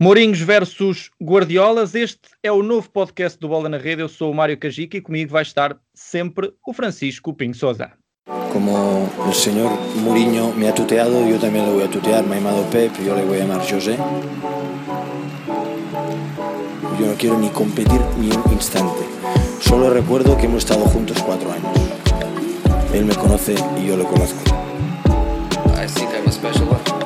Mourinhos versus Guardiolas, este é o novo podcast do Bola na Rede. Eu sou o Mário Cajica e comigo vai estar sempre o Francisco Pinho Souza. Como o senhor Mourinho me ha tuteado, eu também le vou a tutear. Me ha llamado Pep, eu le vou chamar José. Eu não quero ni competir ni un instante. Solo recuerdo que hemos estado juntos cuatro años. Él me conoce y yo le conozco. I think I'm a special one.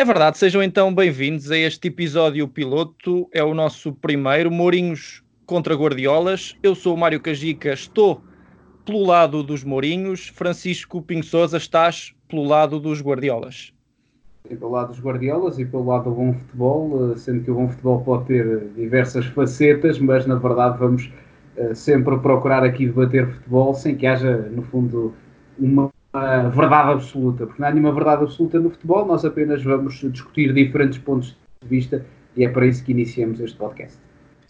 É verdade, sejam então bem-vindos a este episódio piloto. É o nosso primeiro, Mourinhos contra Guardiolas. Eu sou o Mário Cajica, estou pelo lado dos Mourinhos. Francisco Pinho Souza, estás pelo lado dos Guardiolas. E pelo lado dos Guardiolas e pelo lado do bom futebol, eh, sendo que o bom futebol pode ter diversas facetas, mas na verdade vamos uh, sempre procurar aqui debater futebol sem que haja, no fundo, uma a verdade absoluta, porque não há nenhuma verdade absoluta no futebol, nós apenas vamos discutir diferentes pontos de vista e é para isso que iniciamos este podcast.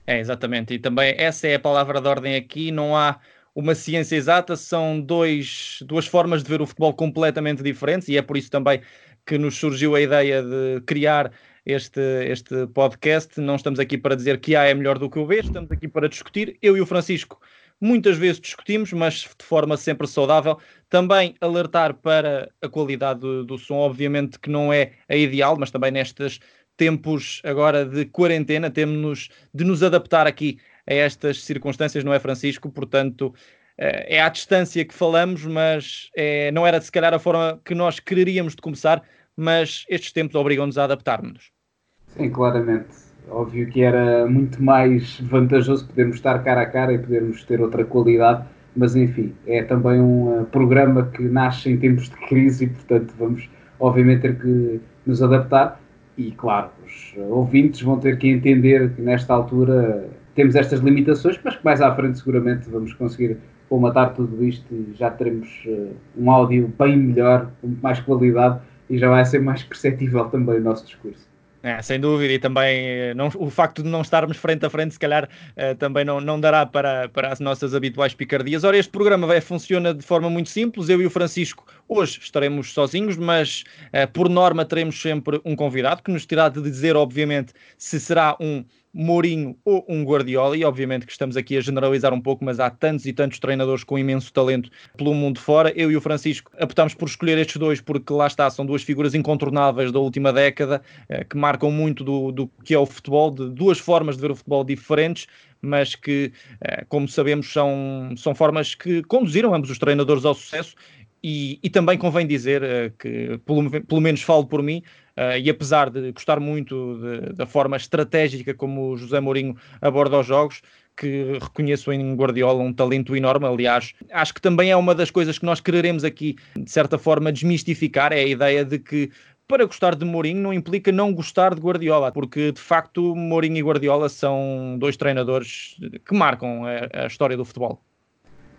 É, exatamente, e também essa é a palavra de ordem aqui, não há uma ciência exata, são dois, duas formas de ver o futebol completamente diferentes e é por isso também que nos surgiu a ideia de criar este, este podcast. Não estamos aqui para dizer que A é melhor do que o B, estamos aqui para discutir. Eu e o Francisco muitas vezes discutimos, mas de forma sempre saudável. Também alertar para a qualidade do, do som, obviamente que não é a ideal, mas também nestes tempos agora de quarentena, temos de nos adaptar aqui a estas circunstâncias, não é, Francisco? Portanto, eh, é à distância que falamos, mas é, não era se calhar a forma que nós quereríamos de começar, mas estes tempos obrigam-nos a adaptar-nos. Sim, claramente Óbvio que era muito mais vantajoso podermos estar cara a cara e podermos ter outra qualidade, mas enfim, é também um uh, programa que nasce em tempos de crise e, portanto, vamos obviamente ter que nos adaptar. E claro, os ouvintes vão ter que entender que nesta altura temos estas limitações, mas que mais à frente seguramente vamos conseguir colmatar tudo isto e já teremos uh, um áudio bem melhor, com mais qualidade e já vai ser mais perceptível também o nosso discurso. É, sem dúvida, e também eh, não, o facto de não estarmos frente a frente, se calhar uh, também não, não dará para, para as nossas habituais picardias. Ora, este programa vai, funciona de forma muito simples. Eu e o Francisco hoje estaremos sozinhos, mas uh, por norma teremos sempre um convidado que nos terá de dizer, obviamente, se será um Mourinho ou um Guardiola, e obviamente que estamos aqui a generalizar um pouco, mas há tantos e tantos treinadores com imenso talento pelo mundo fora. Eu e o Francisco optámos por escolher estes dois porque lá está, são duas figuras incontornáveis da última década eh, que marcam muito do, do que é o futebol, de duas formas de ver o futebol diferentes, mas que, eh, como sabemos, são, são formas que conduziram ambos os treinadores ao sucesso. E, e também convém dizer uh, que, pelo, pelo menos falo por mim, Uh, e apesar de gostar muito de, da forma estratégica como o José Mourinho aborda os jogos, que reconheço em Guardiola um talento enorme. Aliás, acho que também é uma das coisas que nós quereremos aqui, de certa forma, desmistificar: é a ideia de que para gostar de Mourinho não implica não gostar de Guardiola, porque de facto Mourinho e Guardiola são dois treinadores que marcam a, a história do futebol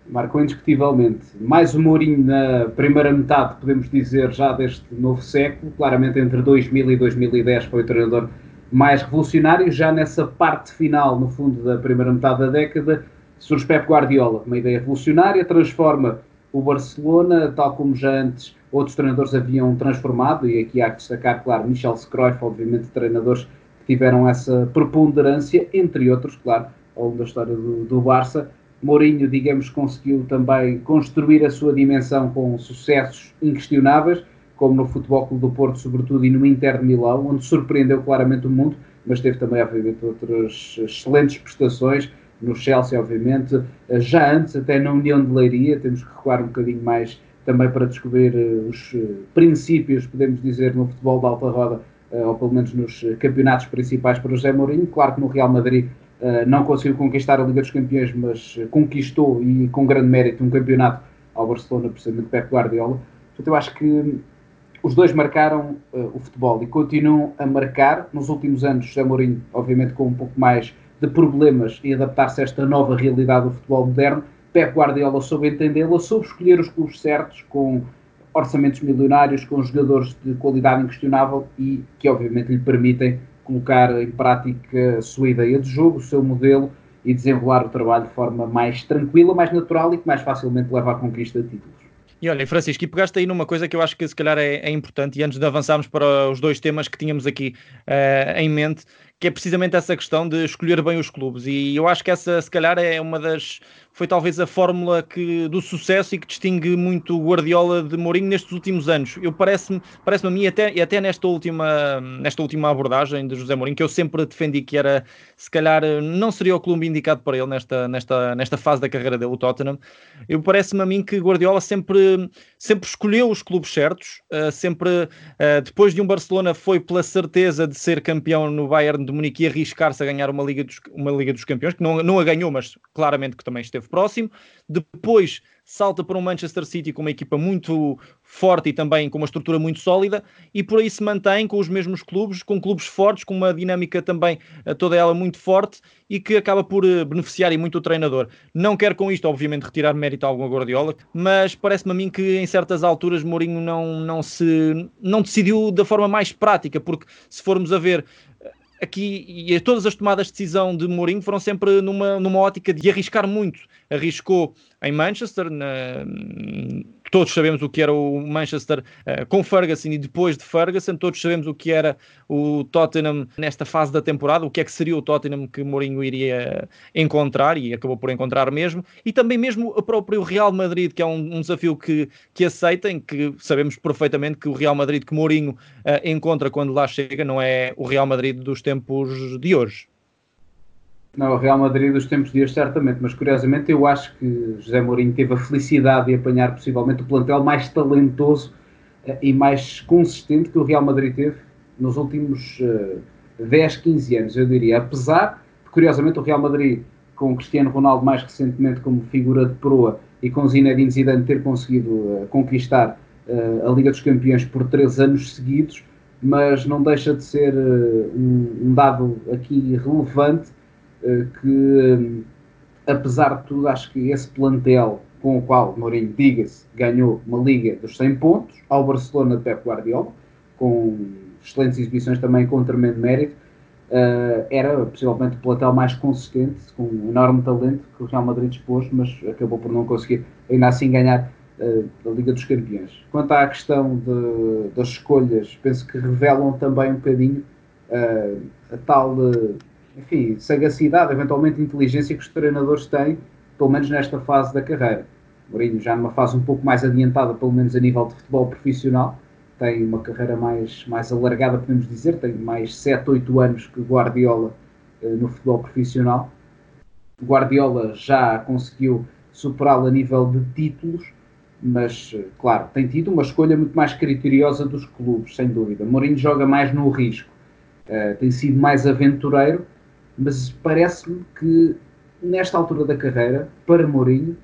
marcou indiscutivelmente. Mais o Mourinho na primeira metade, podemos dizer, já deste novo século. Claramente entre 2000 e 2010 foi o treinador mais revolucionário. Já nessa parte final, no fundo da primeira metade da década, surge Pep Guardiola, uma ideia revolucionária, transforma o Barcelona, tal como já antes outros treinadores haviam transformado, e aqui há que destacar, claro, Michel Scruyff, obviamente treinadores que tiveram essa preponderância, entre outros, claro, ao longo da história do, do Barça, Mourinho, digamos, conseguiu também construir a sua dimensão com sucessos inquestionáveis, como no Futebol Clube do Porto, sobretudo, e no Inter de Milão, onde surpreendeu claramente o mundo, mas teve também, obviamente, outras excelentes prestações, no Chelsea, obviamente, já antes, até na União de Leiria, temos que recuar um bocadinho mais também para descobrir eh, os eh, princípios, podemos dizer, no futebol de alta roda, eh, ou pelo menos nos campeonatos principais para José Mourinho. Claro que no Real Madrid não conseguiu conquistar a Liga dos Campeões, mas conquistou e com grande mérito um campeonato ao Barcelona, precisamente Pep Guardiola. Portanto, eu acho que os dois marcaram uh, o futebol e continuam a marcar. Nos últimos anos, José Mourinho, obviamente, com um pouco mais de problemas em adaptar-se a esta nova realidade do futebol moderno. Pep Guardiola soube entendê-la, soube escolher os clubes certos, com orçamentos milionários, com jogadores de qualidade inquestionável e que, obviamente, lhe permitem colocar em prática a sua ideia de jogo, o seu modelo e desenrolar o trabalho de forma mais tranquila, mais natural e que mais facilmente leva à conquista de títulos. E olha, Francisco, e pegaste aí numa coisa que eu acho que se calhar é, é importante, e antes de avançarmos para os dois temas que tínhamos aqui uh, em mente, que é precisamente essa questão de escolher bem os clubes. E eu acho que essa, se calhar, é uma das. Foi talvez a fórmula que, do sucesso e que distingue muito o Guardiola de Mourinho nestes últimos anos. Eu parece-me parece a mim, até, e até nesta última, nesta última abordagem de José Mourinho, que eu sempre defendi que era, se calhar, não seria o clube indicado para ele nesta, nesta, nesta fase da carreira dele, o Tottenham. Eu parece-me a mim que Guardiola sempre, sempre escolheu os clubes certos, uh, sempre, uh, depois de um Barcelona, foi pela certeza de ser campeão no Bayern de Munique e arriscar-se a ganhar uma Liga, dos, uma Liga dos Campeões, que não, não a ganhou, mas claramente que também esteve próximo. Depois salta para um Manchester City com uma equipa muito forte e também com uma estrutura muito sólida, e por aí se mantém com os mesmos clubes, com clubes fortes, com uma dinâmica também eh, toda ela muito forte e que acaba por eh, beneficiar e muito o treinador. Não quero com isto, obviamente, retirar mérito a algum Guardiola, mas parece-me a mim que em certas alturas Mourinho não, não, se, não decidiu da forma mais prática, porque se formos a ver aqui e todas as tomadas de decisão de Mourinho foram sempre numa, numa ótica de arriscar muito. Arriscou em Manchester, na, todos sabemos o que era o Manchester uh, com Ferguson e depois de Ferguson, todos sabemos o que era o Tottenham nesta fase da temporada, o que é que seria o Tottenham que Mourinho iria encontrar e acabou por encontrar mesmo, e também mesmo o próprio Real Madrid, que é um, um desafio que, que aceitem, que sabemos perfeitamente que o Real Madrid que Mourinho uh, encontra quando lá chega não é o Real Madrid dos tempos de hoje. Não, o Real Madrid dos tempos de certamente, mas curiosamente eu acho que José Mourinho teve a felicidade de apanhar possivelmente o plantel mais talentoso uh, e mais consistente que o Real Madrid teve nos últimos uh, 10, 15 anos, eu diria. Apesar de, curiosamente, o Real Madrid, com Cristiano Ronaldo mais recentemente como figura de proa e com Zinedine Zidane ter conseguido uh, conquistar uh, a Liga dos Campeões por três anos seguidos, mas não deixa de ser um, um dado aqui relevante eh, que, hum, apesar de tudo, acho que esse plantel com o qual Mourinho, diga-se, ganhou uma Liga dos 100 pontos, ao Barcelona de Pep Guardiola, com excelentes exibições também com tremendo mérito, uh, era possivelmente o plantel mais consistente, com um enorme talento que o Real Madrid dispôs, mas acabou por não conseguir ainda assim ganhar uh, a Liga dos Campeões. Quanto à questão de, das escolhas, penso que revelam também um bocadinho uh, a tal enfim, sagacidade, eventualmente inteligência que os treinadores têm, pelo menos nesta fase da carreira. Mourinho já numa fase um pouco mais adiantada, pelo menos a nível de futebol profissional, tem uma carreira mais, mais alargada, podemos dizer, tem mais 7, 8 anos que Guardiola eh, no futebol profissional. Guardiola já conseguiu superá-lo a nível de títulos, mas, eh, claro, tem tido uma escolha muito mais criteriosa dos clubes, sem dúvida. Mourinho joga mais no risco, uh, tem sido mais aventureiro mas parece-me que nesta altura da carreira, para Mourinho,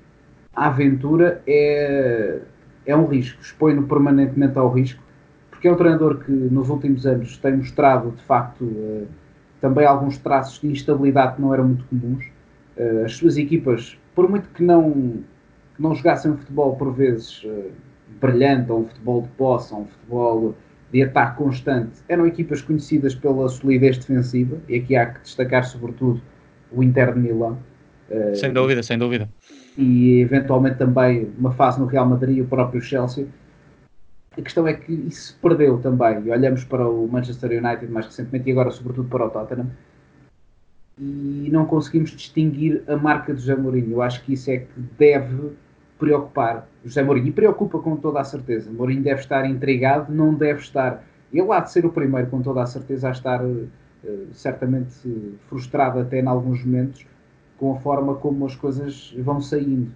a aventura é, é um risco, expõe-no permanentemente ao risco, porque é um treinador que nos últimos anos tem mostrado, de facto, uh, também alguns traços de instabilidade que não eram muito comuns. Uh, as suas equipas, por muito que não, que não jogassem um futebol por vezes uh, brilhante, ou um futebol de posse, ou um futebol de ataque constante, eram equipas conhecidas pela solidez defensiva, e aqui há que destacar sobretudo o Inter de Milão. Eh, sem dúvida, sem dúvida. E eventualmente também uma fase no Real Madrid e o próprio Chelsea. A questão é que isso se perdeu também. E olhamos para o Manchester United mais recentemente e agora sobretudo para o Tottenham e não conseguimos distinguir a marca de José Mourinho. Eu acho que isso é que deve preocupar José Mourinho e preocupa com toda a certeza. Mourinho deve estar intrigado, não deve estar. Ele há de ser o primeiro, com toda a certeza, a estar uh, certamente frustrado até em alguns momentos com a forma como as coisas vão saindo.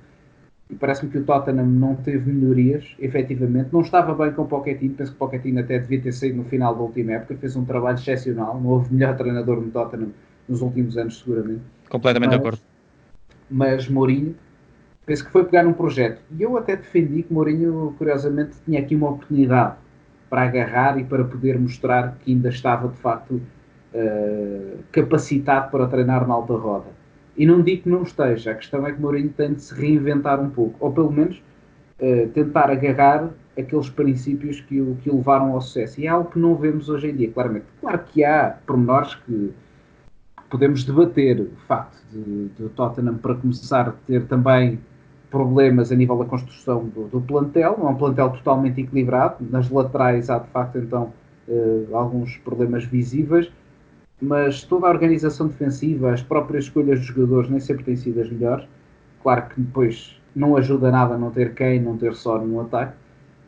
E parece-me que o Tottenham não teve melhorias, efetivamente. Não estava bem com o Pochettino, penso que o Pochettino até devia ter saído no final da última época, fez um trabalho excepcional, não houve melhor treinador no Tottenham nos últimos anos, seguramente. Completamente mas, de acordo. Mas Mourinho penso que foi pegar um projeto. E eu até defendi que Mourinho, curiosamente, tinha aqui uma oportunidade para agarrar e para poder mostrar que ainda estava, de facto, uh, capacitado para treinar na alta roda. E não digo que não esteja, a questão é que Mourinho tem de se reinventar um pouco, ou pelo menos uh, tentar agarrar aqueles princípios que o, que o levaram ao sucesso. E é algo que não vemos hoje em dia, claramente. Claro que há pormenores que podemos debater. O facto de, de Tottenham, para começar, ter também problemas a nível da construção do, do, plantel, não é um plantel totalmente equilibrado, nas laterais há de facto então uh, alguns problemas visíveis, mas toda a organização defensiva, as próprias escolhas dos jogadores nem sempre têm sido as melhores. Claro que depois não ajuda nada não ter quem, não ter só no ataque,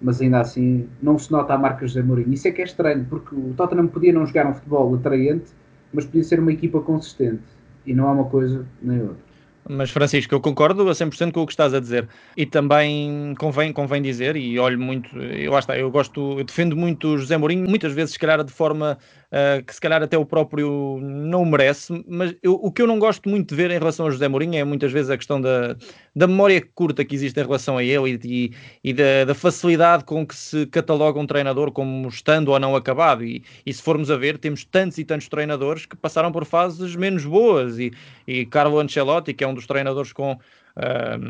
mas ainda assim não se nota a marca José Mourinho. Isso é que é estranho, porque o Tottenham podia não jogar um futebol atraente, mas podia ser uma equipa consistente. E não é uma coisa nem outra. Mas Francisco, eu concordo a 100% com o que estás a dizer. E também convém, convém dizer, e olho muito, eu, está, eu gosto, eu defendo muito o José Mourinho, muitas vezes, se calhar, de forma uh, que se calhar até o próprio não merece, mas eu, o que eu não gosto muito de ver em relação a José Mourinho é muitas vezes a questão da, da memória curta que existe em relação a ele e, e, e da, da, facilidade com que se cataloga um treinador como estando ou não acabado. E, e, se formos a ver, temos tantos e tantos treinadores que passaram por fases menos boas. E, e Carlo Ancelotti, que é um dos treinadores com Uh,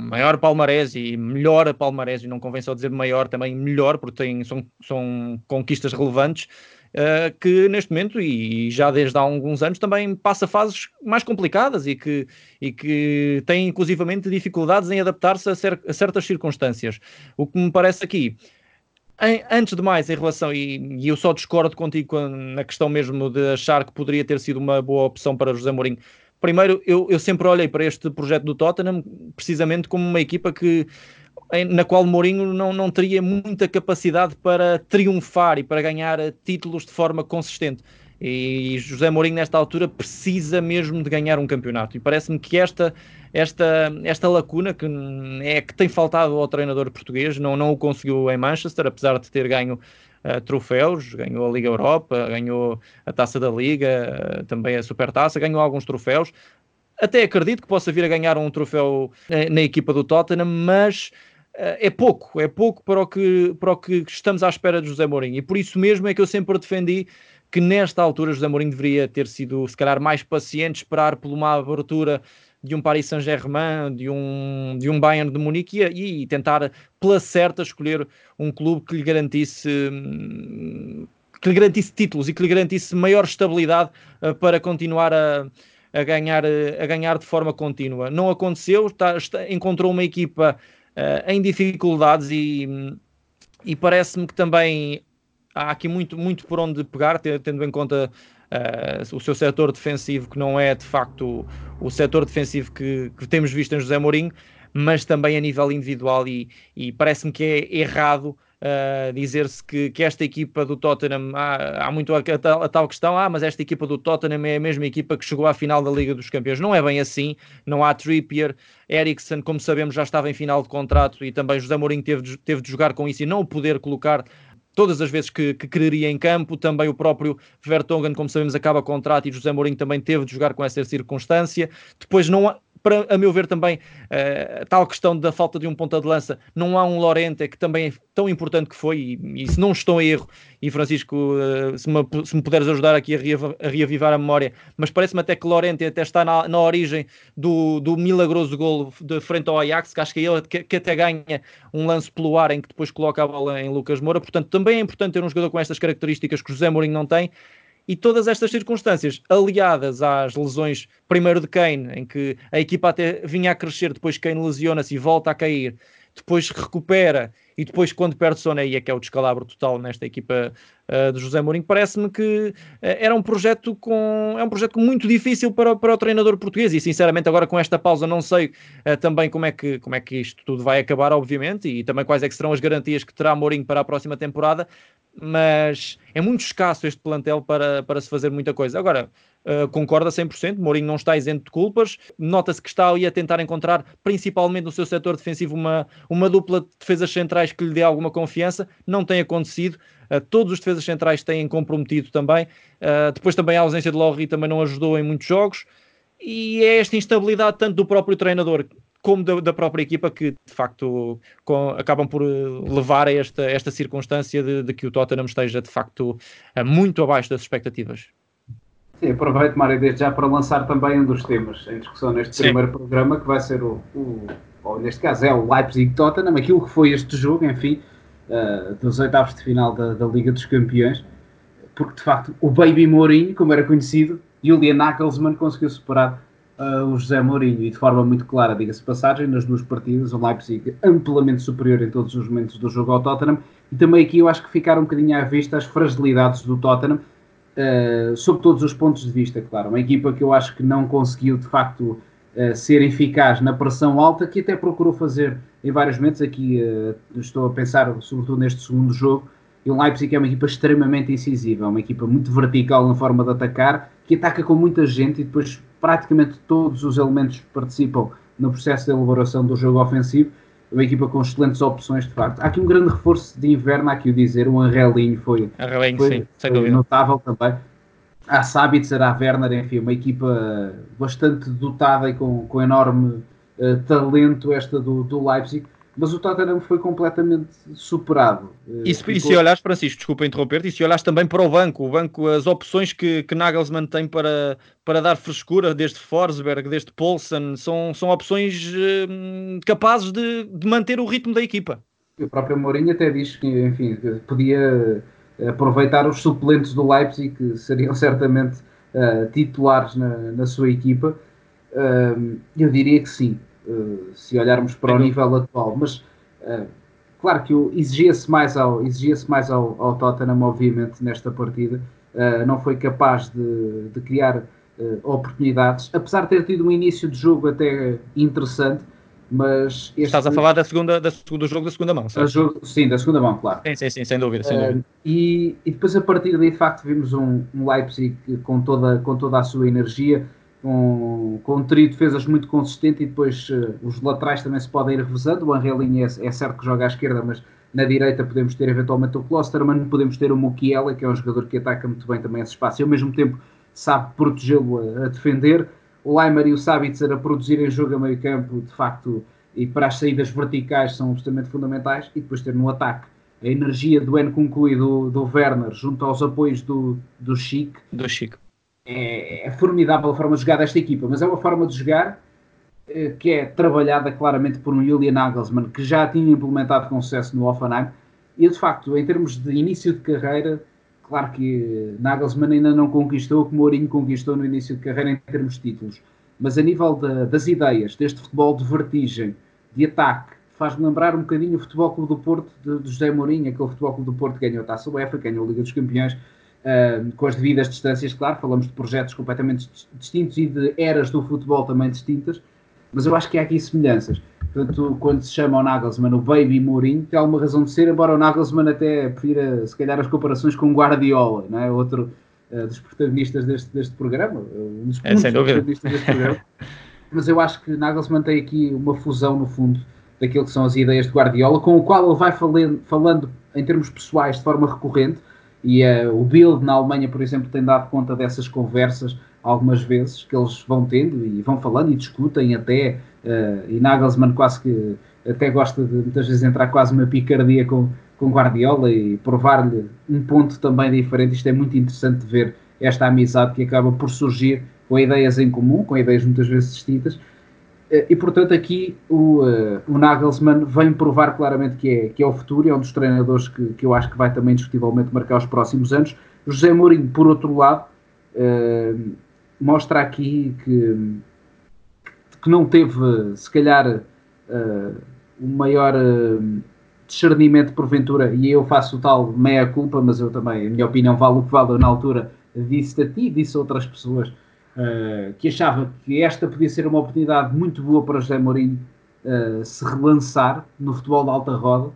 maior palmarés e melhor palmarés, e não convém só dizer maior, também melhor, porque tem, são, são conquistas relevantes uh, que neste momento e já desde há alguns anos também passa fases mais complicadas e que, e que tem inclusivamente dificuldades em adaptar-se a, cer a certas circunstâncias. O que me parece aqui antes de mais, em relação, e, e, eu só discordo contigo na questão mesmo de achar que poderia ter sido uma boa opção para José Mourinho. Primeiro, eu, eu sempre olhei para este projeto do Tottenham precisamente como uma equipa que na qual Mourinho não, não teria muita capacidade para triunfar e para ganhar títulos de forma consistente. E José Mourinho, nesta altura, precisa mesmo de ganhar um campeonato. E parece-me que esta, esta, esta lacuna que é que tem faltado ao treinador português, não, não o conseguiu em Manchester, apesar de ter ganho uh, troféus, ganhou a Liga Europa, ganhou a Taça da Liga, uh, também a Supertaça, ganhou alguns troféus. Até acredito que possa vir a ganhar um troféu na equipa do Tottenham, mas é pouco, é pouco para o, que, para o que estamos à espera de José Mourinho. E por isso mesmo é que eu sempre defendi que nesta altura José Mourinho deveria ter sido, se calhar, mais paciente, esperar por uma abertura de um Paris Saint-Germain, de um, de um Bayern de Munique e, e, tentar, pela certa, escolher um clube que lhe garantisse que lhe garantisse títulos e que lhe garantisse maior estabilidade uh, para continuar a, a, ganhar, a ganhar de forma contínua. Não aconteceu, está, está, encontrou uma equipa em dificuldades e, e parece-me que também há aqui muito, muito por onde pegar, tendo em conta uh, o seu setor defensivo, que não é de facto o, o setor defensivo que, que, temos visto em José Mourinho, mas também a nível individual, e, e parece-me que é errado. Uh, dizer-se que, que, esta equipa do Tottenham há, há muito a, a, tal, a, tal, questão, ah, mas esta equipa do Tottenham é a mesma equipa que chegou à final da Liga dos Campeões. Não é bem assim, não há Trippier, Eriksen, como sabemos, já estava em final de contrato e também José Mourinho teve de, teve de jogar com isso e não o poder colocar todas as vezes que, que quereria em campo. Também o próprio Vertonghen, como sabemos, acaba contrato e José Mourinho também teve de jogar com essa circunstância. Depois não há, para, a meu ver, também uh, tal questão da falta de um ponta de lança, não há um Lorente que também é tão importante que foi, e, e se não estou a erro, e Francisco, uh, se, me, se, me, puderes ajudar aqui a, a reavivar a memória, mas parece-me até que Lorente até está na, na origem do, do milagroso gol de frente ao Ajax, que acho que é ele que, que, até ganha um lance pelo ar em que depois coloca a bola em Lucas Moura, portanto também é importante ter um jogador com estas características que José Mourinho não tem, e todas estas circunstâncias, aliadas às lesões, primeiro de Kane, em que a equipa até vinha a crescer, depois Kane lesiona-se e volta a cair, depois recupera e depois quando perde Soné, e é que é o descalabro total nesta equipa uh, de José Mourinho, parece-me que uh, era um projeto com é um projeto muito difícil para, para o treinador português e sinceramente agora com esta pausa não sei uh, também como é, que, como é que isto tudo vai acabar obviamente e também quais é que serão as garantias que terá Mourinho para a próxima temporada, mas é muito escasso este plantel para, para se fazer muita coisa. Agora, uh, concorda 100%, Mourinho não está isento de culpas, nota-se que está ali a tentar encontrar, principalmente no seu setor defensivo, uma, uma dupla de defesas centrais que lhe dê alguma confiança, não tem acontecido, uh, todos os defesas centrais têm comprometido também, uh, depois também a ausência de Lorri também não ajudou em muitos jogos, e é esta instabilidade tanto do próprio treinador como da, da, própria equipa que de facto com, acabam por levar a esta, esta circunstância de, de, que o Tottenham esteja de facto muito abaixo das expectativas. Sim, aproveito, Mário, desde já para lançar também um dos temas em discussão neste Sim. primeiro programa, que vai ser o, o ou neste caso é o Leipzig-Tottenham, aquilo que foi este jogo, enfim, uh, dos oitavos de final da, da, Liga dos Campeões, porque de facto o Baby Mourinho, como era conhecido, Julian Nagelsmann conseguiu superar uh, o José Mourinho e de forma muito clara, diga-se passagem, nas duas partidas, o Leipzig amplamente superior em todos os momentos do jogo ao Tottenham e também aqui eu acho que ficaram um bocadinho à vista as fragilidades do Tottenham uh, sob todos os pontos de vista, claro. Uma equipa que eu acho que não conseguiu de facto uh, ser eficaz na pressão alta, que até procurou fazer em vários momentos. Aqui uh, estou a pensar, sobretudo neste segundo jogo, e o Leipzig é uma equipa extremamente incisiva, uma equipa muito vertical na forma de atacar, que ataca com muita gente e depois praticamente todos os elementos participam no processo de elaboração do jogo ofensivo. Uma equipa com excelentes opções, de facto. Há aqui um grande reforço de inverno, há aqui o dizer, o Anrelinho foi, Anrelinho, foi, sim, foi notável também. Há Sabitzer, há Werner, enfim, uma equipa bastante dotada e com, com enorme uh, talento esta do, do Leipzig mas o Tottenham foi completamente superado. E se, Ficou... e se olhares, Francisco, desculpa interromper-te, e se olhares também para o banco, o banco, as opções que, que Nagelsmann tem para, para dar frescura, desde Forsberg, desde Poulsen, são, são opções hum, capazes de, de manter o ritmo da equipa. O próprio Mourinho até diz que, enfim, podia aproveitar os suplentes do Leipzig, que seriam certamente uh, titulares na, na sua equipa. Uh, eu diria que sim. Uh, se olharmos para o nível atual, mas uh, claro que exigia-se mais, ao, exigia mais ao, ao Tottenham, obviamente, nesta partida, uh, não foi capaz de, de criar oportunidades, apesar de ter tido um início de jogo até interessante, mas... Este... Estás a falar da segunda, da, do jogo da segunda mão, jogo, sim, da segunda mão, claro. Sim, sim, sim sem dúvida, sem dúvida. E, e, depois a partir daí, de facto, vimos um, um Leipzig com toda, com toda a sua energia, com, com trio de defesas muito consistente e depois uh, os laterais também se podem ir revezando. O Angelinho é, é, certo que joga à esquerda, mas na direita podemos ter eventualmente o Klosterman, podemos ter o Mukiela, que é um jogador que ataca muito bem também esse espaço e ao mesmo tempo sabe protegê-lo a, a, defender. O Leimer e o Sabitzer a produzirem jogo a meio campo, de facto, e para as saídas verticais são absolutamente fundamentais. E depois ter no ataque a energia do Nkunku e do, do Werner junto aos apoios do, do Chic. Do Chic é, é, formidável a forma de jogar desta equipa, mas é uma forma de jogar eh, que é trabalhada claramente por um Julian Nagelsmann que já tinha implementado com sucesso no Offenheim e de facto, em termos de início de carreira, claro que Nagelsmann ainda não conquistou o que Mourinho conquistou no início de carreira em termos de títulos, mas a nível das ideias, deste futebol de vertigem, de ataque, faz-me lembrar um bocadinho o Futebol Clube do Porto de, de José Mourinho, aquele Futebol Clube do Porto que ganhou a Taça UEFA, ganhou a Liga dos Campeões, Uh, com as devidas distâncias, claro, falamos de projetos completamente distintos e de eras do futebol também distintas, mas eu acho que há aqui semelhanças. Portanto, quando se chama o Nagelsmann o Baby Mourinho, tem alguma razão de ser, embora o Nagelsmann até prefira, se calhar, as comparações com o Guardiola, não é? outro uh, dos protagonistas deste, deste programa, um dos é, sem dúvida. protagonistas deste programa. mas eu acho que Nagelsmann tem aqui uma fusão, no fundo, daquilo que são as ideias de Guardiola, com o qual ele vai falando, falando em termos pessoais de forma recorrente, e uh, o Bild na Alemanha, por exemplo, tem dado conta dessas conversas algumas vezes que eles vão tendo e vão falando e discutem até. Uh, e Nagelsmann quase que até gosta de muitas vezes entrar quase uma picardia com, com Guardiola e provar-lhe um ponto também diferente. Isto é muito interessante de ver esta amizade que acaba por surgir com ideias em comum, com ideias muitas vezes distintas, e portanto aqui o, uh, o Nagelsmann vem provar claramente que é, que é o futuro é um dos treinadores que, que eu acho que vai também discutivelmente marcar os próximos anos. José Mourinho, por outro lado, uh, mostra aqui que, que não teve, se calhar, uh, o maior discernimento porventura, e eu faço tal meia-culpa, mas eu também, a minha opinião vale o que vale, na altura disse a ti, disse a outras pessoas, uh, que achava que esta podia ser uma oportunidade muito boa para José Mourinho uh, se relançar no futebol de alta roda.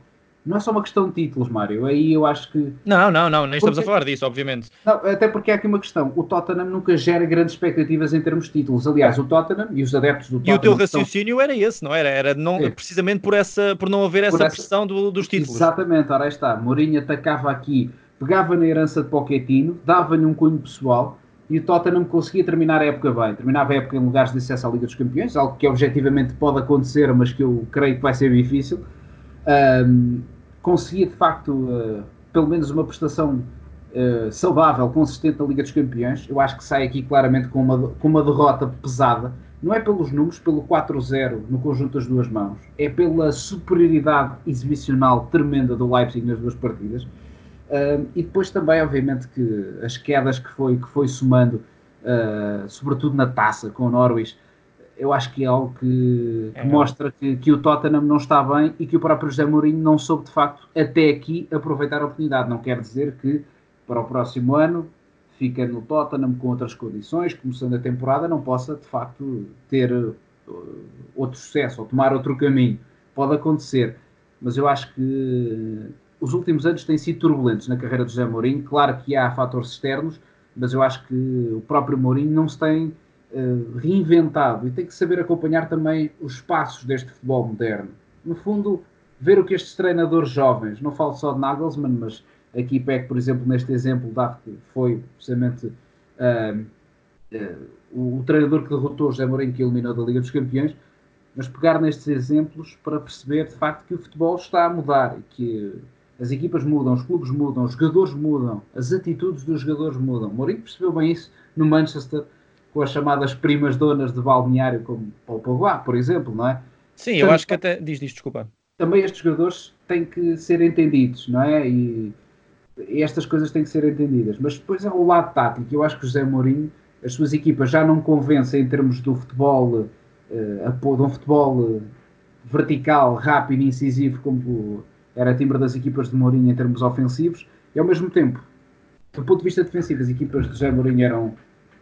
Não é só uma questão de títulos, Mário. Aí eu acho que. Não, não, não, nem estamos porque... a falar disso, obviamente. Não, até porque há aqui uma questão. O Tottenham nunca gera grandes expectativas em termos de títulos. Aliás, o Tottenham e os adeptos do Tottenham. E o teu raciocínio era esse, não era? Era não, é. precisamente por, essa, por não haver essa, essa... pressão do, dos títulos. Exatamente, ora aí está. Mourinho atacava aqui, pegava na herança de Pochettino, dava-lhe um cunho pessoal e o Tottenham conseguia terminar a época bem. Terminava a época em lugares de acesso à Liga dos Campeões, algo que objetivamente pode acontecer, mas que eu creio que vai ser difícil. Um, conseguia de facto, uh, pelo menos, uma prestação uh, saudável, consistente na Liga dos Campeões. Eu acho que sai aqui claramente com uma, com uma derrota pesada. Não é pelos números, pelo 4-0 no conjunto das duas mãos, é pela superioridade exibicional tremenda do Leipzig nas duas partidas Uh, e depois também, obviamente, que as quedas que foi, que foi somando, uh, sobretudo na taça com o Norwich, eu acho que é algo que, que é. mostra que, que, o Tottenham não está bem e que o próprio José Mourinho não soube de facto até aqui aproveitar a oportunidade. Não quer dizer que para o próximo ano fica no Tottenham com outras condições, começando a temporada, não possa de facto ter uh, outro sucesso ou tomar outro caminho. Pode acontecer, mas eu acho que os últimos anos têm sido turbulentos na carreira de José Mourinho. Claro que há fatores externos, mas eu acho que o próprio Mourinho não se tem uh, reinventado e tem que saber acompanhar também os passos deste futebol moderno. No fundo, ver o que estes treinadores jovens, não falo só de Nagelsmann, mas aqui pego, por exemplo, neste exemplo, que foi precisamente uh, uh, o, o, treinador que derrotou José Mourinho, que eliminou da Liga dos Campeões, mas pegar nestes exemplos para perceber de facto que o futebol está a mudar e que as equipas mudam, os clubes mudam, os jogadores mudam, as atitudes dos jogadores mudam. Mourinho percebeu bem isso no Manchester com as chamadas primas donas de balneário, como Paul Pogba, por exemplo, não é? Sim, Portanto, eu acho que até. Diz isto, desculpa. Também estes jogadores têm que ser entendidos, não é? E, e estas coisas têm que ser entendidas. Mas depois há o lado tático. Eu acho que o José Mourinho, as suas equipas já não convencem em termos do futebol, uh, de um futebol vertical, rápido e incisivo, como era timbre das equipas de Mourinho em termos ofensivos, e ao mesmo tempo, do ponto de vista defensivo, as equipas de José Mourinho eram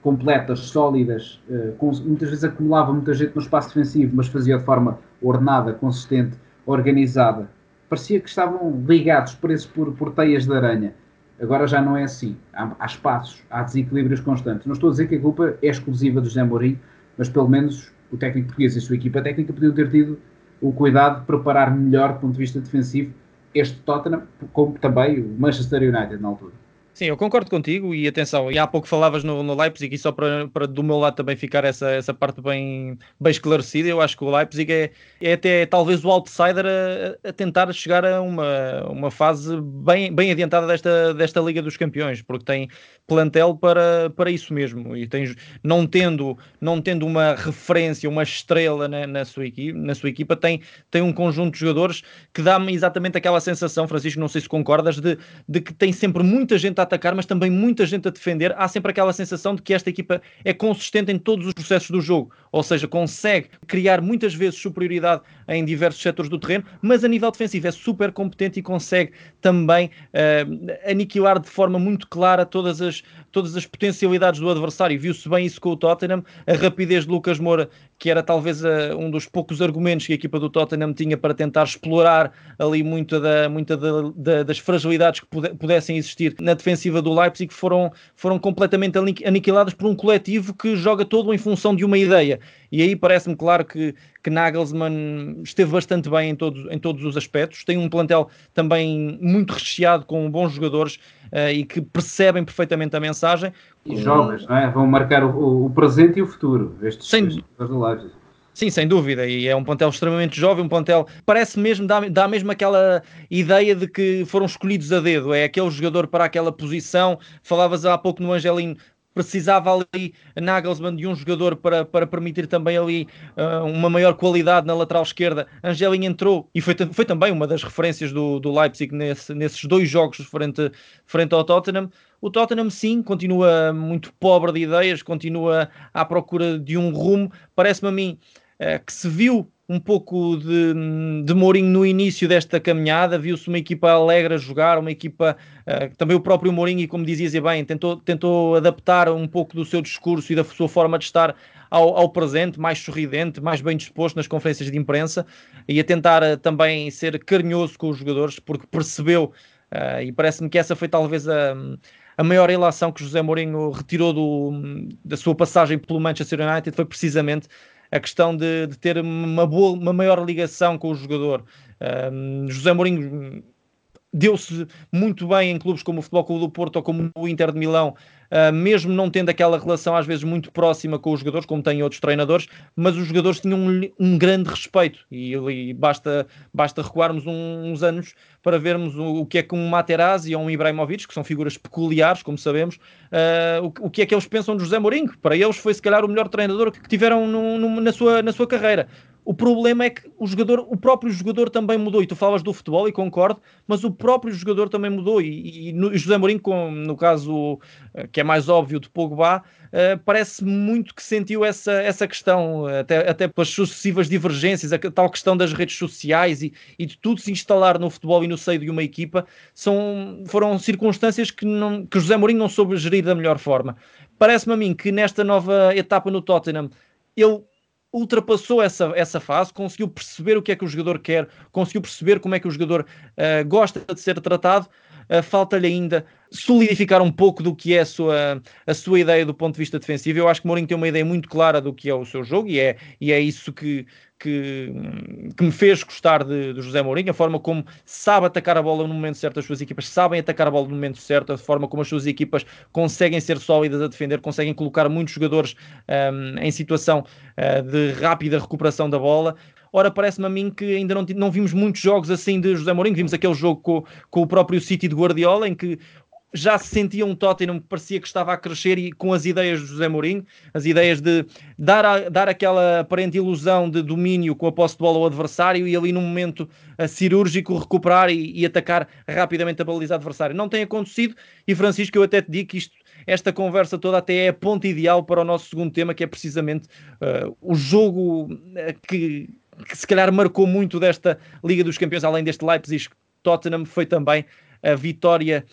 completas, sólidas, uh, com, muitas vezes acumulava muita gente no espaço defensivo, mas fazia de forma ordenada, consistente, organizada. Parecia que estavam ligados, presos por, por teias de aranha. Agora já não é assim. Há, há, espaços, há desequilíbrios constantes. Não estou a dizer que a culpa é exclusiva do José Mourinho, mas pelo menos o técnico português e a sua equipa técnica podiam ter tido o cuidado de preparar melhor do ponto de vista defensivo este Tottenham, como também o Manchester United na altura. Sim, eu concordo contigo e atenção, e há pouco falavas no, no Leipzig e só para, para do meu lado também ficar essa, essa parte bem, bem esclarecida, eu acho que o Leipzig é, é até talvez o outsider a, a, tentar chegar a uma, uma fase bem, bem adiantada desta, desta Liga dos Campeões, porque tem plantel para, para isso mesmo e tem, não, tendo, não tendo uma referência, uma estrela na, na, sua, equipa, na sua equipa, tem, tem um conjunto de jogadores que dá-me exatamente aquela sensação, Francisco, não sei se concordas, de, de que tem sempre muita gente a atacar, mas também muita gente a defender. Há sempre aquela sensação de que esta equipa é consistente em todos os processos do jogo, ou seja, consegue criar muitas vezes superioridade em diversos setores do terreno, mas a nível defensivo é super competente e consegue também uh, aniquilar de forma muito clara todas as, todas as potencialidades do adversário. Viu-se bem isso com o Tottenham, a rapidez de Lucas Moura, que era talvez uh, um dos poucos argumentos que a equipa do Tottenham tinha para tentar explorar ali muita, da, muita da, da, das fragilidades que pudessem existir na defensiva do Leipzig foram, foram completamente aniquiladas por um coletivo que joga todo em função de uma ideia. E aí parece-me claro que, que Nagelsmann esteve bastante bem em todos, em todos os aspectos. Tem um plantel também muito recheado com bons jogadores uh, e que percebem perfeitamente a mensagem. E jovens, não é? Vão marcar o, o presente e o futuro. Estes, Sem... estes. Sim, sem dúvida, e é um plantel extremamente jovem, um plantel parece mesmo, dá, dá mesmo aquela ideia de que foram escolhidos a dedo, é aquele jogador para aquela posição. Falavas há pouco no Angelino, precisava ali Nagelsmann de um jogador para, para permitir também ali uh, uma maior qualidade na lateral esquerda. Angelin entrou e foi, foi também uma das referências do, do Leipzig nesse, nesses dois jogos frente, frente ao Tottenham. O Tottenham, sim, continua muito pobre de ideias, continua à procura de um rumo. Parece-me a mim eh, que se viu um pouco de, de Mourinho no início desta caminhada, viu-se uma equipa alegre a jogar, uma equipa, uh, também o próprio Mourinho, e como dizias bem, tentou, tentou adaptar um pouco do seu discurso e da sua forma de estar ao, ao presente, mais sorridente, mais bem disposto nas conferências de imprensa e a tentar uh, também ser carinhoso com os jogadores, porque percebeu, uh, e parece-me que essa foi talvez a a maior relação que José Mourinho retirou do, da sua passagem pelo Manchester United foi precisamente a questão de, de ter uma, boa, uma maior ligação com o jogador. José Mourinho deu-se muito bem em clubes como o Futebol Clube do Porto ou como o Inter de Milão, uh, mesmo não tendo aquela relação às vezes muito próxima com os jogadores, como têm outros treinadores, mas os jogadores tinham um, um grande respeito e, e, basta, basta recuarmos um, uns anos para vermos o, o, que é que um Materazzi ou um Ibrahimovic, que são figuras peculiares, como sabemos, uh, o, o, que é que eles pensam de José Mourinho. Para eles foi se calhar o melhor treinador que tiveram no, no, na, sua, na sua carreira. O problema é que o jogador, o próprio jogador também mudou. E tu falas do futebol e concordo, mas o próprio jogador também mudou. E, e, José Mourinho, com, no caso eh, que é mais óbvio de Pogba, uh, parece muito que sentiu essa, essa questão, até, até pelas sucessivas divergências, a tal questão das redes sociais e, e de tudo se instalar no futebol e no seio de uma equipa, são, foram circunstâncias que, não, que José Mourinho não soube gerir da melhor forma. Parece-me a mim que nesta nova etapa no Tottenham ele ultrapassou essa, essa fase, conseguiu perceber o que é que o jogador quer, conseguiu perceber como é que o jogador uh, gosta de ser tratado. Uh, Falta-lhe ainda solidificar um pouco do que é a sua, a sua ideia do ponto de vista defensivo. Eu acho que Mourinho tem uma ideia muito clara do que é o seu jogo e é, e é isso que, que, que me fez gostar de, de, José Mourinho, a forma como sabe atacar a bola no momento certo, as suas equipas sabem atacar a bola no momento certo, a forma como as suas equipas conseguem ser sólidas a defender, conseguem colocar muitos jogadores um, em situação uh, de rápida recuperação da bola. Ora, parece-me a mim que ainda não, não vimos muitos jogos assim de José Mourinho. Vimos aquele jogo com, com o próprio City de Guardiola, em que já se sentia um Tottenham que parecia que estava a crescer e com as ideias de José Mourinho, as ideias de dar, a, dar aquela aparente ilusão de domínio com a posse de bola ao adversário e ali num momento uh, cirúrgico recuperar e, e, atacar rapidamente a baliza adversária. Não tem acontecido e Francisco, eu até te digo que isto, esta conversa toda até é a ponta ideal para o nosso segundo tema, que é precisamente uh, o jogo uh, que, que se calhar marcou muito desta Liga dos Campeões, além deste Leipzig Tottenham, foi também a vitória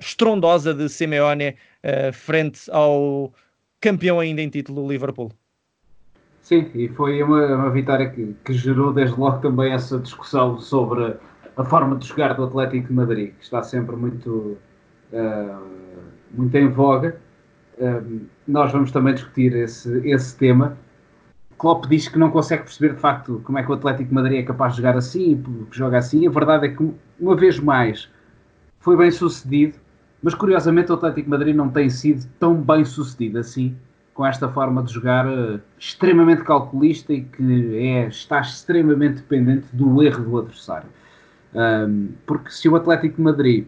estrondosa de Simeone uh, frente ao campeão ainda em título, Liverpool. Sim, e foi uma, uma vitória que, que, gerou desde logo também essa discussão sobre a forma de jogar do Atlético de Madrid, que está sempre muito, uh, muito em voga. nós vamos também discutir esse, esse tema. Klopp diz que não consegue perceber de facto como é que o Atlético de Madrid é capaz de jogar assim, porque joga assim. A verdade é que, uma vez mais, foi bem sucedido, mas curiosamente o Atlético Madrid não tem sido tão bem sucedido assim, com esta forma de jogar uh, extremamente calculista e que é, está extremamente dependente do erro do adversário. Um, porque se o Atlético Madrid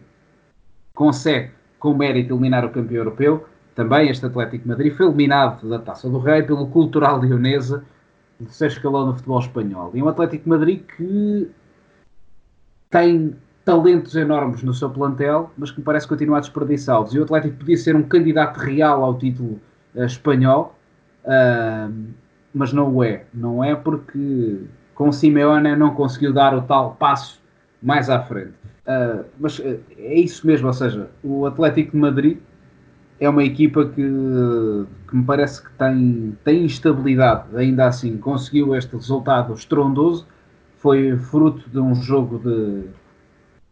consegue, com mérito, eliminar o campeão europeu, também este Atlético Madrid foi eliminado da Taça do Rei pelo Cultural Leonesa, de terceiro escalão no futebol espanhol. E um Atlético Madrid que tem talentos enormes no seu plantel, mas que me parece continuar desperdiçados. E o Atlético podia ser um candidato real ao título uh, espanhol, uh, mas não o é. Não é porque com Simeone não conseguiu dar o tal passo mais à frente. Uh, mas é isso mesmo, ou seja, o Atlético de Madrid é uma equipa que, que me parece que tem, tem instabilidade, ainda assim conseguiu este resultado estrondoso, foi fruto de um jogo de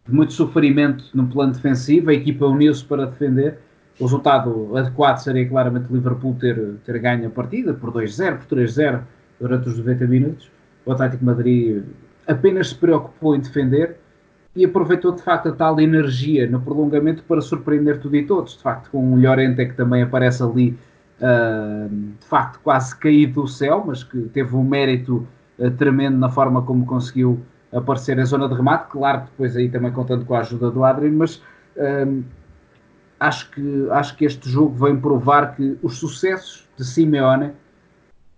muito sofrimento no plano defensivo, a equipa uniu-se para defender. O resultado adequado seria claramente o Liverpool ter, ter ganho a partida por 2-0, por 3-0 durante os 90 minutos. O Atlético Madrid apenas se preocupou em defender e aproveitou de facto a tal energia no prolongamento para surpreender tudo e todos. De facto, com o Llorente que também aparece ali, uh, de facto, quase caído do céu, mas que teve um mérito uh, tremendo na forma como conseguiu aparecer em zona de remate, claro depois aí também contando com a ajuda do Adrien, mas hum, acho, que, acho que este jogo vem provar que os sucessos de Simeone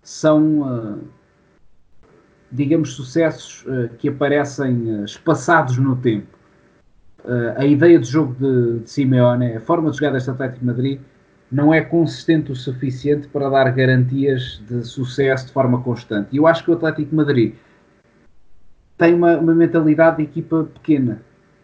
são, uh, digamos, sucessos uh, que aparecem uh, espaçados no tempo. a ideia de jogo de, de Simeone, a forma de jogar deste Atlético de Madrid, não é consistente o suficiente para dar garantias de sucesso de forma constante. E eu acho que o Atlético de Madrid tem uma, uma mentalidade de equipa pequena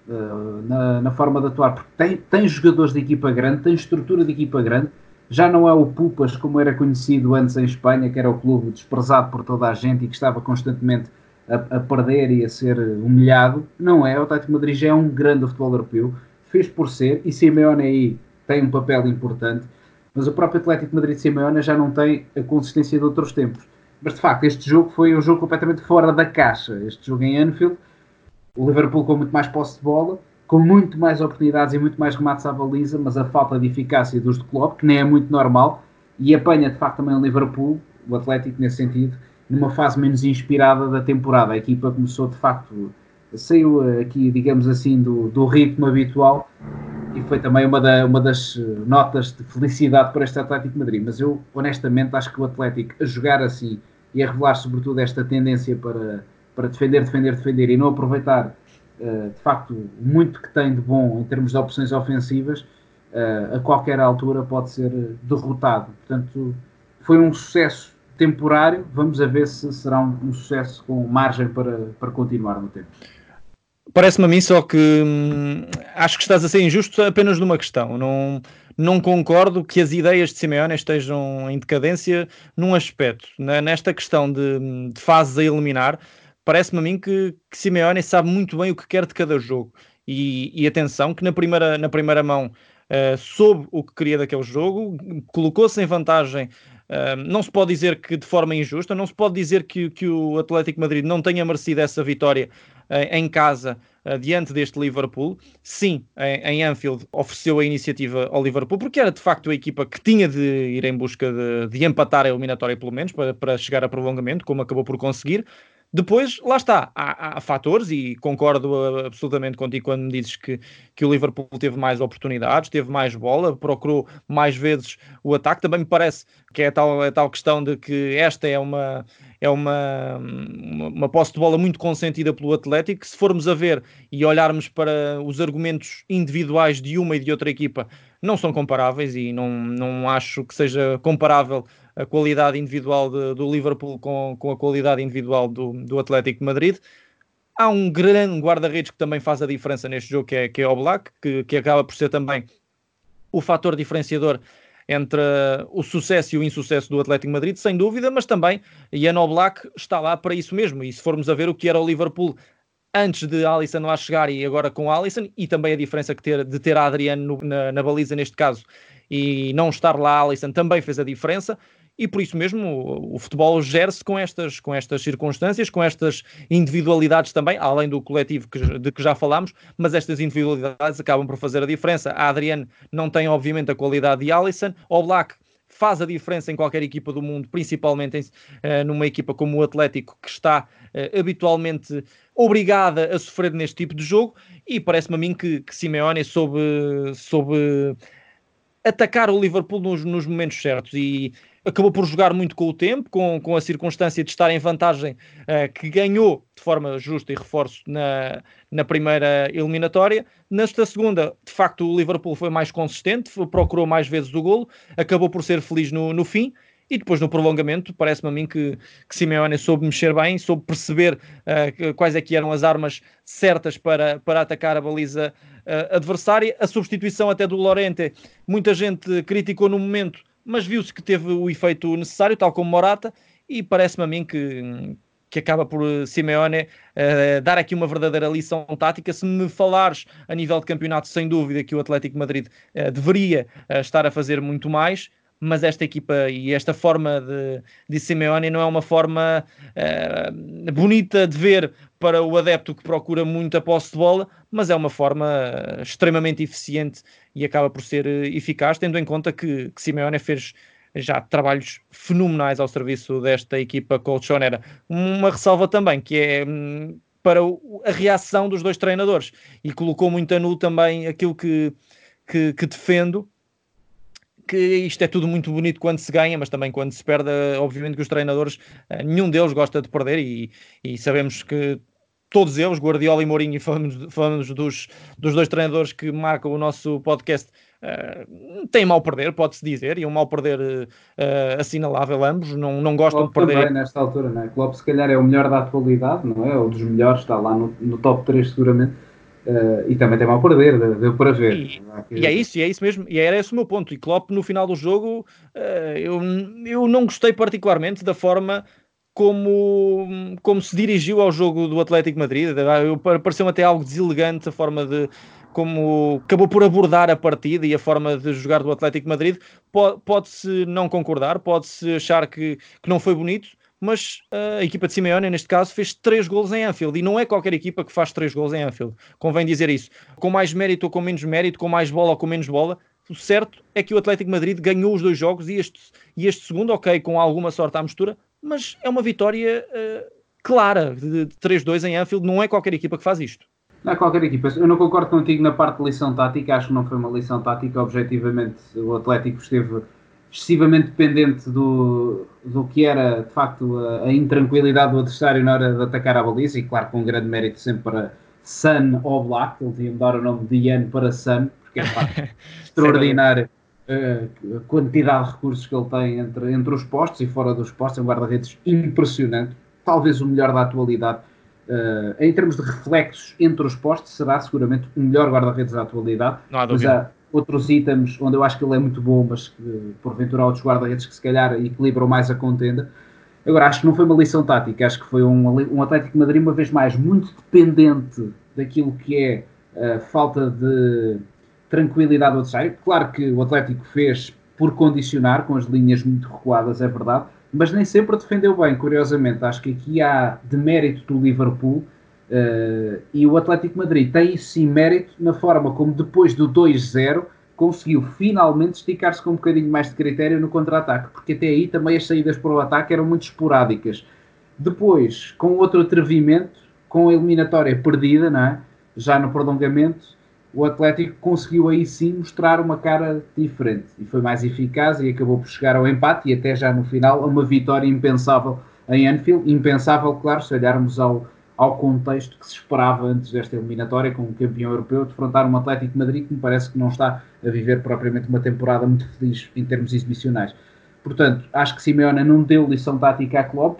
uh, na, na, forma de atuar, porque tem, tem jogadores de equipa grande, tem estrutura de equipa grande, já não é o Pupas como era conhecido antes em Espanha, que era o clube desprezado por toda a gente e que estava constantemente a, a perder e a ser humilhado. Não é, o Atlético Madrid já é um grande futebol europeu, fez por ser, e Simeone aí tem um papel importante, mas o próprio Atlético Madrid de Simeone já não tem a consistência de outros tempos. Mas de facto, este jogo foi um jogo completamente fora da caixa. Este jogo em Anfield, o Liverpool com muito mais posse de bola, com muito mais oportunidades e muito mais remates à baliza, mas a falta de eficácia dos de Klopp, que nem é muito normal, e apanha de facto também o Liverpool, o Atlético nesse sentido, numa fase menos inspirada da temporada. A equipa começou de facto, saiu aqui, digamos assim, do, do ritmo habitual e foi também uma, da, uma das notas de felicidade para este Atlético Madrid. Mas eu, honestamente, acho que o Atlético a jogar assim e a revelar sobretudo esta tendência para, para defender, defender, defender e não aproveitar uh, de facto muito que tem de bom em termos de opções ofensivas, uh, a qualquer altura pode ser derrotado. Portanto, foi um sucesso temporário, vamos a ver se será um, um sucesso com margem para, para continuar no tempo. Parece-me a mim só que hum, acho que estás a ser injusto apenas numa questão. Não, não concordo que as ideias de Simeone estejam em decadência num aspecto. Nesta questão de, de fases a eliminar, parece-me a mim que, que Simeone sabe muito bem o que quer de cada jogo. E, e atenção, que na primeira, na primeira mão uh, soube o que queria daquele jogo, colocou-se em vantagem. Uh, não se pode dizer que de forma injusta, não se pode dizer que, que o Atlético Madrid não tenha merecido essa vitória uh, em casa diante deste Liverpool. Sim, em, em, Anfield ofereceu a iniciativa ao Liverpool, porque era de facto a equipa que tinha de ir em busca de, de empatar a eliminatória, pelo menos, para, para chegar a prolongamento, como acabou por conseguir. Depois, lá está, há, há, fatores e concordo absolutamente contigo quando me dizes que, que o Liverpool teve mais oportunidades, teve mais bola, procurou mais vezes o ataque. Também me parece que é tal, é tal questão de que esta é uma, é uma, uma, uma posse de bola muito consentida pelo Atlético. Se formos a ver e olharmos para os argumentos individuais de uma e de outra equipa, não são comparáveis e não, não acho que seja comparável a qualidade individual de, do Liverpool com, com a qualidade individual do, do Atlético de Madrid. Há um grande guarda-redes que também faz a diferença neste jogo, que é, que é o Black, que, que acaba por ser também o fator diferenciador entre o sucesso e o insucesso do Atlético Madrid, sem dúvida, mas também Ian Oblak está lá para isso mesmo. E se formos a ver o que era o Liverpool antes de Alisson lá chegar e agora com Alisson, e também a diferença que ter, de ter a Adriano na, na, baliza neste caso e não estar lá Alisson também fez a diferença e por isso mesmo o, o futebol gera-se com estas, com estas circunstâncias, com estas individualidades também, além do coletivo que, de que já falámos, mas estas individualidades acabam por fazer a diferença. A Adriane não tem, obviamente, a qualidade de Alisson, o Black faz a diferença em qualquer equipa do mundo, principalmente em, uh, numa equipa como o Atlético, que está uh, habitualmente obrigada a sofrer neste tipo de jogo, e parece-me a mim que, que Simeone soube, soube atacar o Liverpool nos, nos momentos certos, e acabou por jogar muito com o tempo, com, com a circunstância de estar em vantagem, uh, que ganhou de forma justa e reforço na, na primeira eliminatória. Nesta segunda, de facto, o Liverpool foi mais consistente, procurou mais vezes o golo, acabou por ser feliz no, no fim. E depois no prolongamento, parece-me a mim que, que Simeone soube mexer bem, soube perceber uh, quais é que eram as armas certas para, para atacar a baliza uh, adversária. A substituição até do Lorente, muita gente criticou no momento, mas viu-se que teve o efeito necessário, tal como Morata, e parece-me a mim que, que acaba por eh, Simeone uh, dar aqui uma verdadeira lição tática. Se me falares a nível de campeonato, sem dúvida que o Atlético Madrid uh, deveria uh, estar a fazer muito mais, mas esta equipa e esta forma de, de Simeone não é uma forma uh, bonita de ver para o adepto que procura muito a posse de bola, mas é uma forma uh, extremamente eficiente e acaba por ser uh, eficaz, tendo em conta que, que Simeone fez já trabalhos fenomenais ao serviço desta equipa colchonera. Uma ressalva também, que é hum, para a reação dos dois treinadores, e colocou muito a nu também aquilo que, que, que defendo, que isto é tudo muito bonito quando se ganha, mas também quando se perde, obviamente que os treinadores, eh, nenhum deles gosta de perder e, e sabemos que todos eles, Guardiola e Mourinho, falamos, falamos dos, dos dois treinadores que marcam o nosso podcast, uh, têm mal perder, pode-se dizer, e um mal perder uh, assinalável ambos, não, não gostam Klopp de perder. Também, nesta altura, não é? Klopp se calhar é o melhor da atualidade, não é? Ou dos melhores, está lá no, no top 3 seguramente Uh, e também tem mal perder, deu para ver. E, e, é isso, e é isso mesmo, e era esse o meu ponto. E Klopp no final do jogo, uh, eu, eu não gostei particularmente da forma como, como se dirigiu ao jogo do Atlético Madrid. Pareceu-me até algo deselegante a forma de como acabou por abordar a partida e a forma de jogar do Atlético Madrid. Pode-se não concordar, pode-se achar que, que não foi bonito, mas uh, a equipa de Simeone, neste caso, fez três gols em Anfield e não é qualquer equipa que faz três gols em Anfield. Convém dizer isso. Com mais mérito ou com menos mérito, com mais bola ou com menos bola, o certo é que o Atlético Madrid ganhou os dois jogos e este, e este segundo, ok, com alguma sorte à mistura, mas é uma vitória uh, clara de 3-2 em Anfield. Não é qualquer equipa que faz isto. Não é qualquer equipa. Eu não concordo contigo na parte de lição tática. Acho que não foi uma lição tática. Objetivamente, o Atlético esteve excessivamente dependente do, do que era de facto a, a, intranquilidade do adversário na hora de atacar a baliza, e claro, com um grande mérito sempre para Sun ou Black, ele tinha de dar o nome de Ian para Sun, porque é de facto extraordinário a quantidade de recursos que ele tem entre, entre os postos e fora dos postos, é um guarda-redes impressionante, talvez o melhor da atualidade. Uh, em termos de reflexos entre os postos, será seguramente o melhor guarda-redes da atualidade. Não há dúvida outros itens onde eu acho que ele é muito bom, mas que porventura outros guarda-redes que se calhar equilibram mais a contenda. Agora, acho que não foi uma lição tática, acho que foi um, um Atlético de Madrid, uma vez mais, muito dependente daquilo que é a falta de tranquilidade do adversário. Claro que o Atlético fez por condicionar, com as linhas muito recuadas, é verdade, mas nem sempre defendeu bem, curiosamente. Acho que aqui há demérito do Liverpool Uh, e o Atlético Madrid tem sim mérito na forma como depois do 2-0 conseguiu finalmente esticar-se com um bocadinho mais de critério no contra-ataque, porque até aí também as saídas para o ataque eram muito esporádicas. Depois, com outro atrevimento, com a eliminatória perdida, não é? já no prolongamento, o Atlético conseguiu aí sim mostrar uma cara diferente e foi mais eficaz e acabou por chegar ao empate e até já no final a uma vitória impensável em Anfield. Impensável, claro, se olharmos ao, ao contexto que se esperava antes desta eliminatória, com o campeão europeu, defrontar um Atlético de Madrid que me parece que não está a viver propriamente uma temporada muito feliz em termos exibicionais. Portanto, acho que Simeone não deu lição tática à Klopp,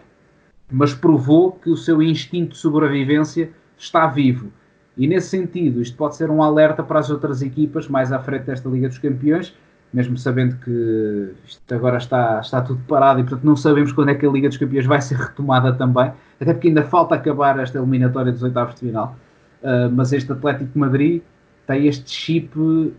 mas provou que o seu instinto de sobrevivência está vivo. E nesse sentido, isto pode ser um alerta para as outras equipas mais à frente desta Liga dos Campeões, mesmo sabendo que isto agora está, está tudo parado e portanto não sabemos quando é que a Liga dos Campeões vai ser retomada também, até porque ainda falta acabar esta eliminatória dos oitavos de final. Uh, mas este Atlético de Madrid tem este chip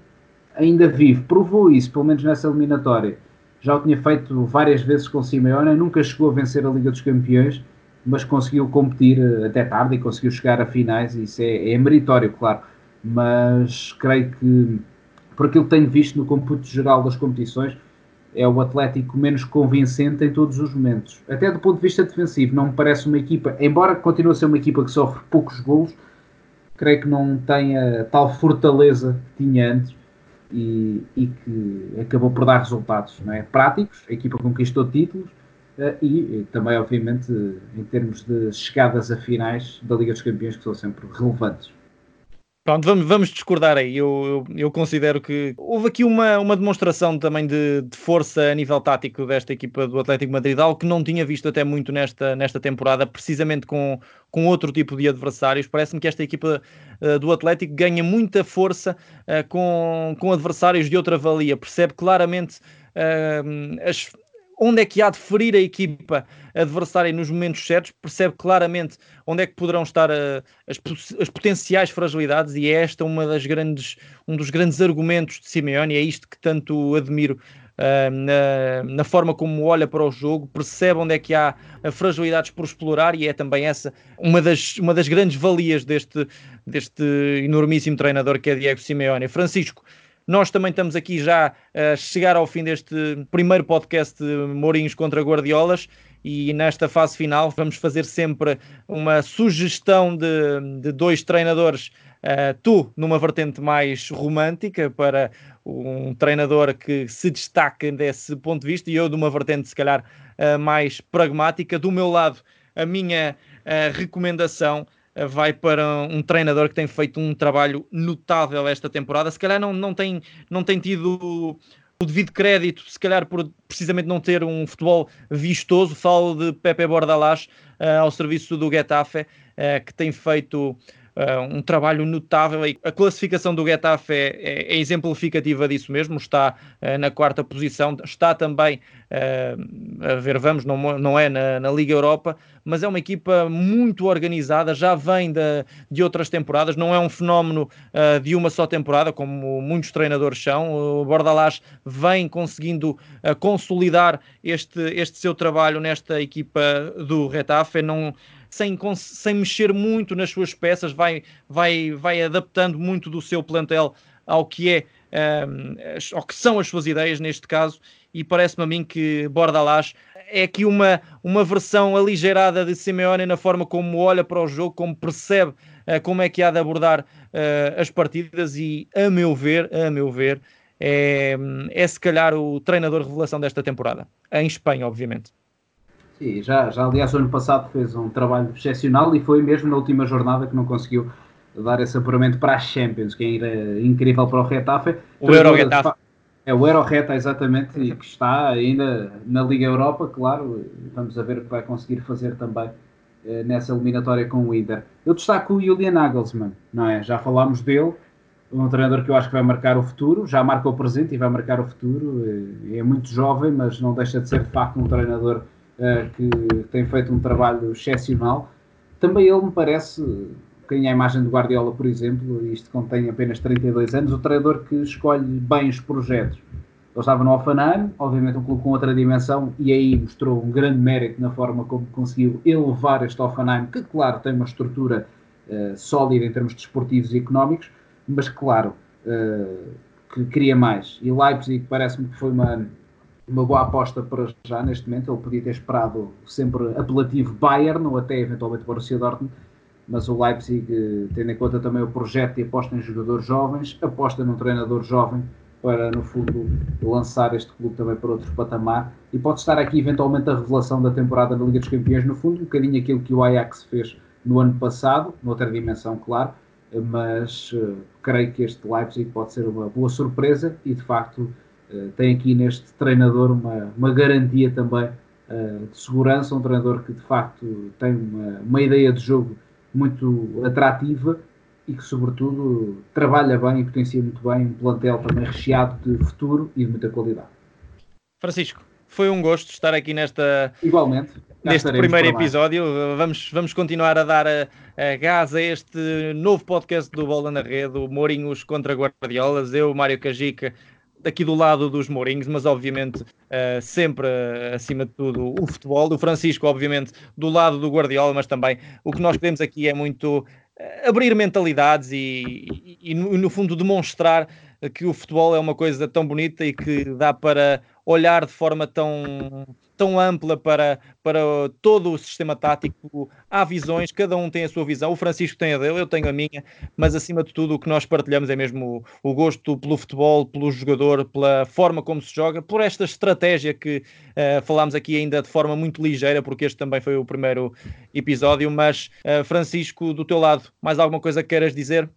ainda vivo, provou isso, pelo menos nessa eliminatória. Já o tinha feito várias vezes com o Simeone, nunca chegou a vencer a Liga dos Campeões, mas conseguiu competir ah, até tarde e conseguiu chegar a finais, e isso é, é meritório, claro. Mas creio que por aquilo que tenho visto no cômputo geral das competições, é o Atlético menos convincente em todos os momentos. Até do ponto de vista defensivo, não me parece uma equipa, embora continue a ser uma equipa que sofre poucos golos, creio que não tenha tal fortaleza que tinha antes e, e que acabou por dar resultados é? práticos. A equipa conquistou títulos uh, e, e, também, obviamente, em termos de chegadas a finais da Liga dos Campeões, que são sempre relevantes. Pronto, vamos, vamos discordar aí. Eu, eu, eu, considero que houve aqui uma, uma demonstração também de, de, força a nível tático desta equipa do Atlético Madrid, algo que não tinha visto até muito nesta, nesta temporada, precisamente com, com outro tipo de adversários. Parece-me que esta equipa uh, do Atlético ganha muita força uh, com, com adversários de outra valia. Percebe claramente uh, as onde é que há de ferir a equipa adversária nos momentos certos, percebe claramente onde é que poderão estar a, eh, as, as, potenciais fragilidades e é esta uma das grandes, um dos grandes argumentos de Simeone, é isto que tanto admiro Uh, na, na, forma como olha para o jogo, percebe onde é que há fragilidades por explorar e é também essa uma das, uma das grandes valias deste, deste enormíssimo treinador que é Diego Simeone. Francisco, nós também estamos aqui já a chegar ao fim deste primeiro podcast de Mourinhos contra Guardiolas e nesta fase final vamos fazer sempre uma sugestão de, de dois treinadores. Uh, tu numa vertente mais romântica para um treinador que se destaca desse ponto de vista e eu de uma vertente se calhar uh, mais pragmática. Do meu lado, a minha uh, recomendação vai para um treinador que tem feito um trabalho notável esta temporada. Se calhar não, não, tem, não tem tido o devido crédito, se calhar por precisamente não ter um futebol vistoso. Falo de Pepe Bordalás uh, ao serviço do Getafe, uh, que tem feito um trabalho notável. A classificação do Getafe é, é, é exemplificativa disso mesmo, está uh, na quarta posição, está também, uh, a ver, vamos, não, não é na, na, Liga Europa, mas é uma equipa muito organizada, já vem de, de outras temporadas, não é um fenómeno de uma só temporada, como muitos treinadores são. O Bordalás vem conseguindo consolidar este, este seu trabalho nesta equipa do Retafe, não sem, sem mexer muito nas suas peças, vai, vai, vai adaptando muito do seu plantel ao que é um, ao que são as suas ideias neste caso, e parece-me a mim que Bordalás é aqui uma, uma versão aligerada de Simeone na forma como olha para o jogo, como percebe uh, como é que há de abordar uh, as partidas, e a meu ver, a meu ver, é, é se calhar o treinador revelação desta temporada, em Espanha, obviamente. Sim, já, já aliás, o ano passado fez um trabalho excepcional e foi mesmo na última jornada que não conseguiu dar esse apuramento para as Champions, que é incrível para o Retafe. O Euro Retafe. É o Euro Reta, exatamente, e que está ainda na Liga Europa, claro. Vamos a ver o que vai conseguir fazer também eh, nessa eliminatória com o Inter. Eu destaco o Julian Nagelsmann, não é? Já falámos dele, um treinador que eu acho que vai marcar o futuro, já marca o presente e vai marcar o futuro. Eh, é muito jovem, mas não deixa de ser de facto um treinador uh, que tem feito um trabalho excepcional. Também ele me parece, quem é a imagem do Guardiola, por exemplo, isto contém apenas 32 anos, o treinador que escolhe bem os projetos. Ele estava no Offenheim, obviamente um clube com outra dimensão, e aí mostrou um grande mérito na forma como conseguiu elevar este Offenheim, que, claro, tem uma estrutura uh, sólida em termos desportivos e económicos, mas, claro, uh, que queria mais. E Leipzig parece-me que foi uma, uma boa aposta para já neste momento. Ele podia ter esperado sempre apelativo Bayern ou até eventualmente Borussia Dortmund, mas o Leipzig, eh, tendo em conta também o projeto e aposta em jogadores jovens, aposta num treinador jovem para, no fundo, lançar este clube também para outro patamar. E pode estar aqui, eventualmente, a revelação da temporada na Liga dos Campeões, no fundo, um bocadinho aquilo que o Ajax fez no ano passado, noutra dimensão, claro, mas uh, creio que este Leipzig pode ser uma boa surpresa e, de facto, tem aqui neste treinador uma, uma garantia também uh, de segurança, um treinador que, de facto, tem uma, uma ideia de jogo muito atrativa e que, sobretudo, trabalha bem e potencia muito bem um plantel também recheado de futuro e de muita qualidade. Francisco, foi um gosto estar aqui nesta. Igualmente. Neste primeiro episódio. Vamos, vamos continuar a dar a, a gás a este novo podcast do Bola na Rede, o Mourinhos contra Guardiolas. Eu, Mário Cajica, aqui do lado dos Mourinhos, mas obviamente uh, sempre uh, acima de tudo o futebol. O Francisco, obviamente, do lado do Guardiola, mas também o que nós queremos aqui é muito abrir mentalidades e, e, e, no fundo demonstrar que o futebol é uma coisa tão bonita e que dá para olhar de forma tão, tão ampla para, para todo o sistema tático. Há visões, cada um tem a sua visão. O Francisco tem a dele, eu tenho a minha, mas acima de tudo o que nós partilhamos é mesmo o, o gosto pelo futebol, pelo jogador, pela forma como se joga, por esta estratégia que uh, falámos aqui ainda de forma muito ligeira, porque este também foi o primeiro episódio. Mas, uh, Francisco, do teu lado, mais alguma coisa que queiras dizer?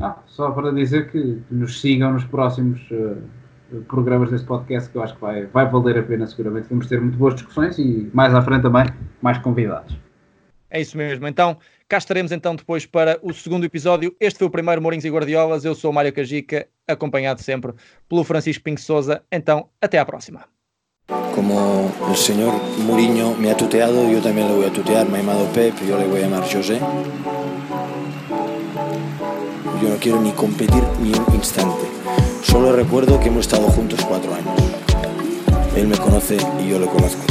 Ah, só para dizer que nos sigam nos próximos. Uh programas deste podcast que eu acho que vai, vai valer a pena seguramente. Vamos ter muito boas discussões e mais à frente também mais convidados. É isso mesmo. Então, cá estaremos então depois para o segundo episódio. Este foi o primeiro Mourinhos e Guardiolas. Eu sou o Mário Cajica, acompanhado sempre pelo Francisco Pinho Souza. Então, até à próxima. Como el señor Mourinho me ha tuteado, yo también le voy a tutear. Me ha llamado Pep, yo le voy a llamar José. Yo no quiero ni competir ni un instante. Solo recuerdo que hemos estado juntos cuatro años. Él me conoce y yo lo conozco.